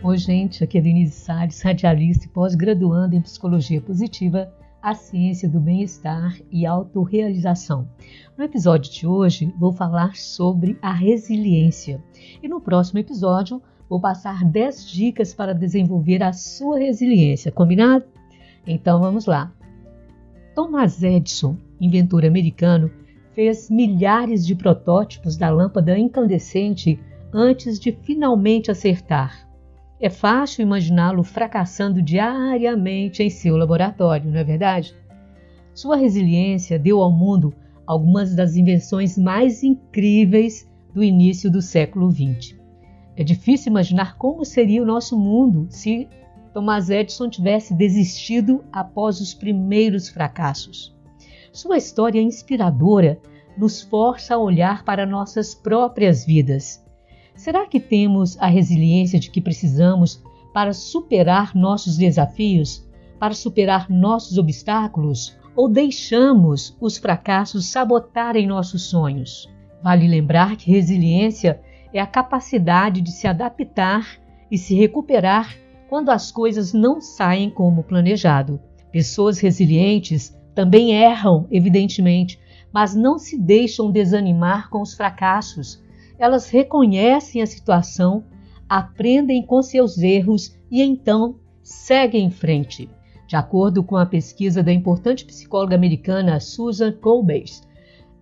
Oi, gente, aqui é Denise Salles, radialista e pós-graduanda em Psicologia Positiva, a ciência do bem-estar e autorrealização. No episódio de hoje, vou falar sobre a resiliência. E no próximo episódio, vou passar 10 dicas para desenvolver a sua resiliência, combinado? Então vamos lá. Thomas Edison, inventor americano, fez milhares de protótipos da lâmpada incandescente antes de finalmente acertar. É fácil imaginá-lo fracassando diariamente em seu laboratório, não é verdade? Sua resiliência deu ao mundo algumas das invenções mais incríveis do início do século XX. É difícil imaginar como seria o nosso mundo se Thomas Edison tivesse desistido após os primeiros fracassos. Sua história inspiradora nos força a olhar para nossas próprias vidas Será que temos a resiliência de que precisamos para superar nossos desafios, para superar nossos obstáculos? Ou deixamos os fracassos sabotarem nossos sonhos? Vale lembrar que resiliência é a capacidade de se adaptar e se recuperar quando as coisas não saem como planejado. Pessoas resilientes também erram, evidentemente, mas não se deixam desanimar com os fracassos elas reconhecem a situação, aprendem com seus erros e então seguem em frente. De acordo com a pesquisa da importante psicóloga americana Susan Colbert,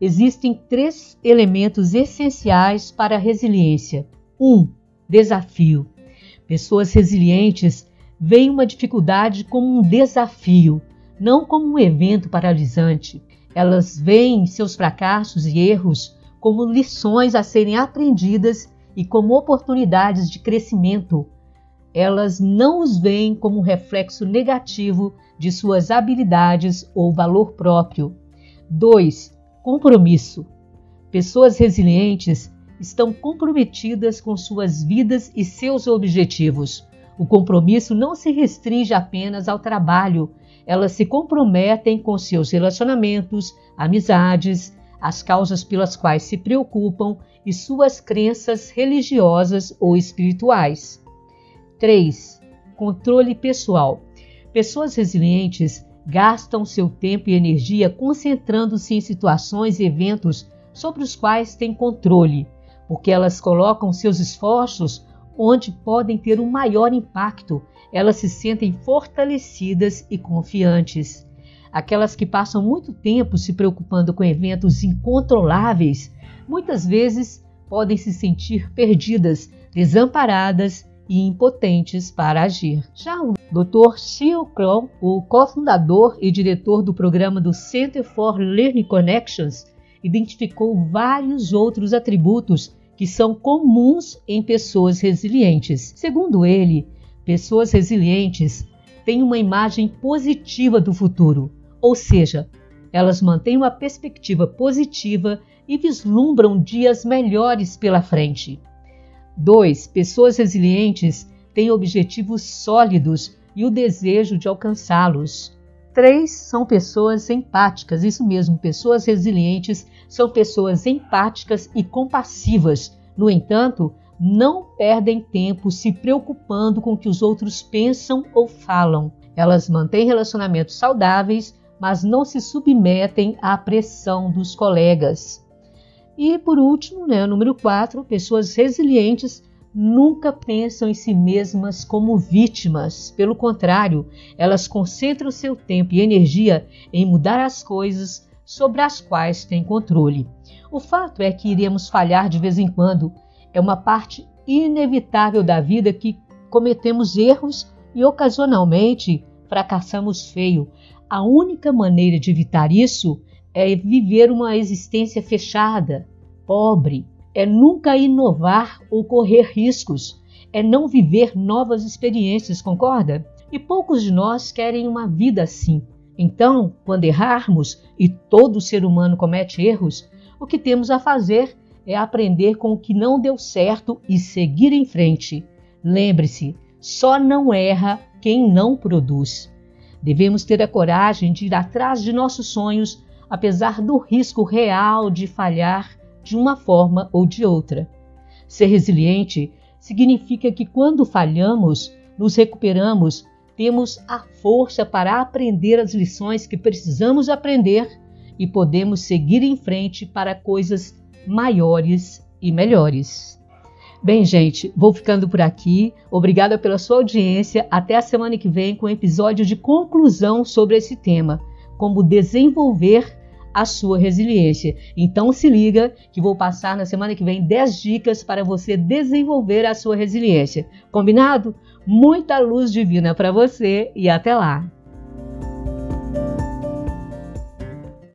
existem três elementos essenciais para a resiliência. 1. Um, desafio. Pessoas resilientes veem uma dificuldade como um desafio, não como um evento paralisante. Elas veem seus fracassos e erros como lições a serem aprendidas e como oportunidades de crescimento. Elas não os veem como um reflexo negativo de suas habilidades ou valor próprio. 2. Compromisso. Pessoas resilientes estão comprometidas com suas vidas e seus objetivos. O compromisso não se restringe apenas ao trabalho, elas se comprometem com seus relacionamentos, amizades, as causas pelas quais se preocupam e suas crenças religiosas ou espirituais. 3. Controle pessoal. Pessoas resilientes gastam seu tempo e energia concentrando-se em situações e eventos sobre os quais têm controle, porque elas colocam seus esforços onde podem ter um maior impacto. Elas se sentem fortalecidas e confiantes. Aquelas que passam muito tempo se preocupando com eventos incontroláveis, muitas vezes podem se sentir perdidas, desamparadas e impotentes para agir. Já o Dr. Xiu Kron, o cofundador e diretor do programa do Center for Learning Connections, identificou vários outros atributos que são comuns em pessoas resilientes. Segundo ele, pessoas resilientes têm uma imagem positiva do futuro, ou seja, elas mantêm uma perspectiva positiva e vislumbram dias melhores pela frente. 2. Pessoas resilientes têm objetivos sólidos e o desejo de alcançá-los. 3. São pessoas empáticas, isso mesmo, pessoas resilientes são pessoas empáticas e compassivas. No entanto, não perdem tempo se preocupando com o que os outros pensam ou falam. Elas mantêm relacionamentos saudáveis, mas não se submetem à pressão dos colegas. E por último, né, número 4, pessoas resilientes nunca pensam em si mesmas como vítimas. Pelo contrário, elas concentram seu tempo e energia em mudar as coisas sobre as quais têm controle. O fato é que iremos falhar de vez em quando. É uma parte inevitável da vida que cometemos erros e ocasionalmente fracassamos feio. A única maneira de evitar isso é viver uma existência fechada, pobre, é nunca inovar ou correr riscos, é não viver novas experiências, concorda? E poucos de nós querem uma vida assim. Então, quando errarmos, e todo ser humano comete erros, o que temos a fazer é aprender com o que não deu certo e seguir em frente. Lembre-se, só não erra quem não produz. Devemos ter a coragem de ir atrás de nossos sonhos, apesar do risco real de falhar de uma forma ou de outra. Ser resiliente significa que quando falhamos, nos recuperamos, temos a força para aprender as lições que precisamos aprender e podemos seguir em frente para coisas maiores e melhores. Bem, gente, vou ficando por aqui. Obrigada pela sua audiência. Até a semana que vem com um episódio de conclusão sobre esse tema: como desenvolver a sua resiliência. Então se liga que vou passar na semana que vem 10 dicas para você desenvolver a sua resiliência. Combinado? Muita luz divina para você e até lá.